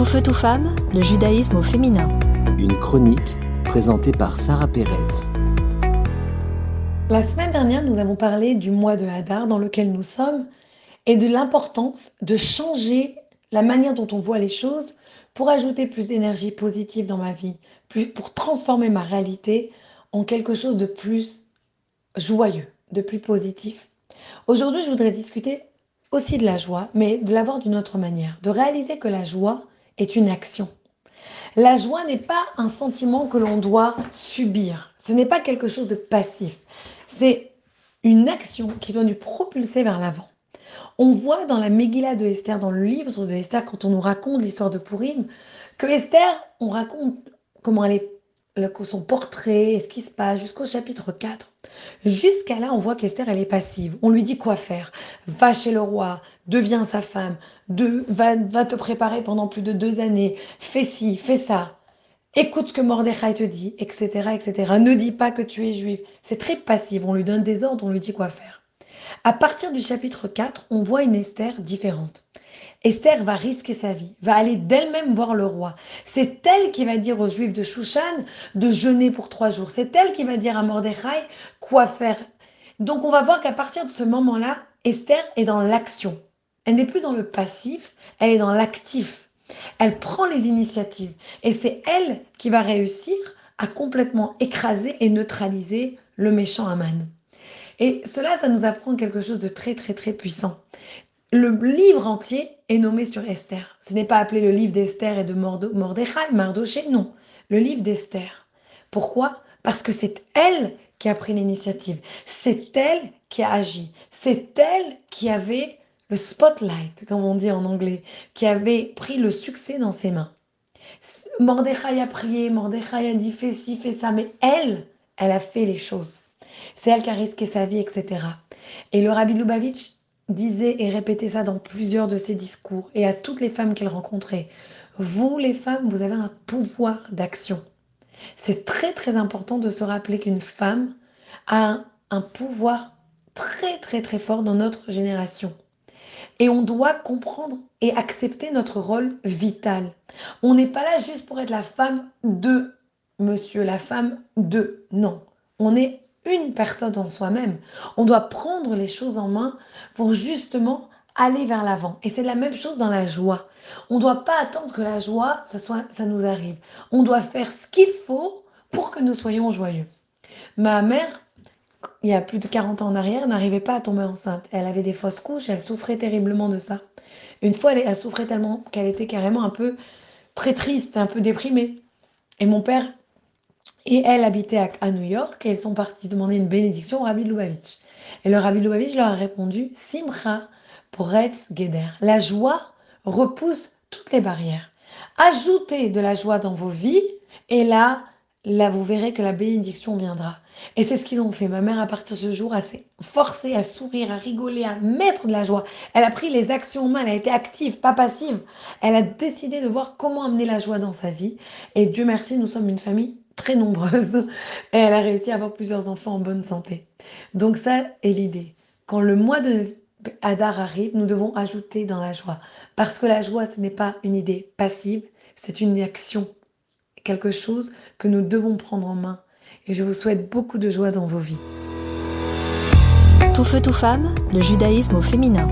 Tout feu, tout femme, le judaïsme au féminin. Une chronique présentée par Sarah Pérez. La semaine dernière, nous avons parlé du mois de Hadar dans lequel nous sommes et de l'importance de changer la manière dont on voit les choses pour ajouter plus d'énergie positive dans ma vie, pour transformer ma réalité en quelque chose de plus joyeux, de plus positif. Aujourd'hui, je voudrais discuter aussi de la joie, mais de l'avoir d'une autre manière, de réaliser que la joie est une action. La joie n'est pas un sentiment que l'on doit subir, ce n'est pas quelque chose de passif, c'est une action qui doit nous propulser vers l'avant. On voit dans la Megillah de Esther, dans le livre de Esther, quand on nous raconte l'histoire de Purim, que Esther, on raconte comment elle est son portrait, ce qui se passe, jusqu'au chapitre 4. Jusqu'à là, on voit qu'Esther, elle est passive. On lui dit quoi faire. Va chez le roi, deviens sa femme, va, te préparer pendant plus de deux années, fais ci, fais ça. Écoute ce que Mordechai te dit, etc., etc. Ne dis pas que tu es juif. C'est très passif. On lui donne des ordres, on lui dit quoi faire. À partir du chapitre 4, on voit une Esther différente. Esther va risquer sa vie, va aller d'elle-même voir le roi. C'est elle qui va dire aux Juifs de Shushan de jeûner pour trois jours. C'est elle qui va dire à Mordechai quoi faire. Donc on va voir qu'à partir de ce moment-là, Esther est dans l'action. Elle n'est plus dans le passif, elle est dans l'actif. Elle prend les initiatives et c'est elle qui va réussir à complètement écraser et neutraliser le méchant Aman. Et cela, ça nous apprend quelque chose de très très très puissant le livre entier est nommé sur Esther. Ce n'est pas appelé le livre d'Esther et de Mordechai, Mardoché, non. Le livre d'Esther. Pourquoi? Parce que c'est elle qui a pris l'initiative. C'est elle qui a agi. C'est elle qui avait le spotlight, comme on dit en anglais, qui avait pris le succès dans ses mains. Mordechai a prié, Mordechai a dit fais ci, fais ça, mais elle, elle a fait les choses. C'est elle qui a risqué sa vie, etc. Et le Rabbi Lubavitch disait et répétait ça dans plusieurs de ses discours et à toutes les femmes qu'il rencontrait. Vous, les femmes, vous avez un pouvoir d'action. C'est très très important de se rappeler qu'une femme a un, pouvoir très très très fort dans notre génération. Et on doit comprendre et accepter notre rôle vital. On n'est pas là juste pour être la femme de monsieur, la femme de. Non, on est une personne en soi-même. On doit prendre les choses en main pour justement aller vers l'avant. Et c'est la même chose dans la joie. On ne doit pas attendre que la joie, ça, soit, ça nous arrive. On doit faire ce qu'il faut pour que nous soyons joyeux. Ma mère, il y a plus de 40 ans en arrière, n'arrivait pas à tomber enceinte. Elle avait des fausses couches, elle souffrait terriblement de ça. Une fois, elle, elle souffrait tellement qu'elle était carrément un peu très triste, un peu déprimée. Et mon père et elle habitait à, New York et elles sont parties demander une bénédiction au Rabbi Lubavitch. Et le Rabbi Lubavitch leur a répondu Simcha Poretz Geder. La joie repousse toutes les barrières. Ajoutez de la joie dans vos vies et là, là vous verrez que la bénédiction viendra. Et c'est ce qu'ils ont fait. Ma mère, à partir de ce jour, a s'est forcée à sourire, à rigoler, à mettre de la joie. Elle a pris les actions en main, elle a été active, pas passive. Elle a décidé de voir comment amener la joie dans sa vie. Et Dieu merci, nous sommes une famille très nombreuse et elle a réussi à avoir plusieurs enfants en bonne santé. Donc ça est l'idée. Quand le mois de Hadar arrive, nous devons ajouter dans la joie. Parce que la joie, ce n'est pas une idée passive, c'est une action, quelque chose que nous devons prendre en main. Et je vous souhaite beaucoup de joie dans vos vies. Tout feu, tout femme, le judaïsme au féminin.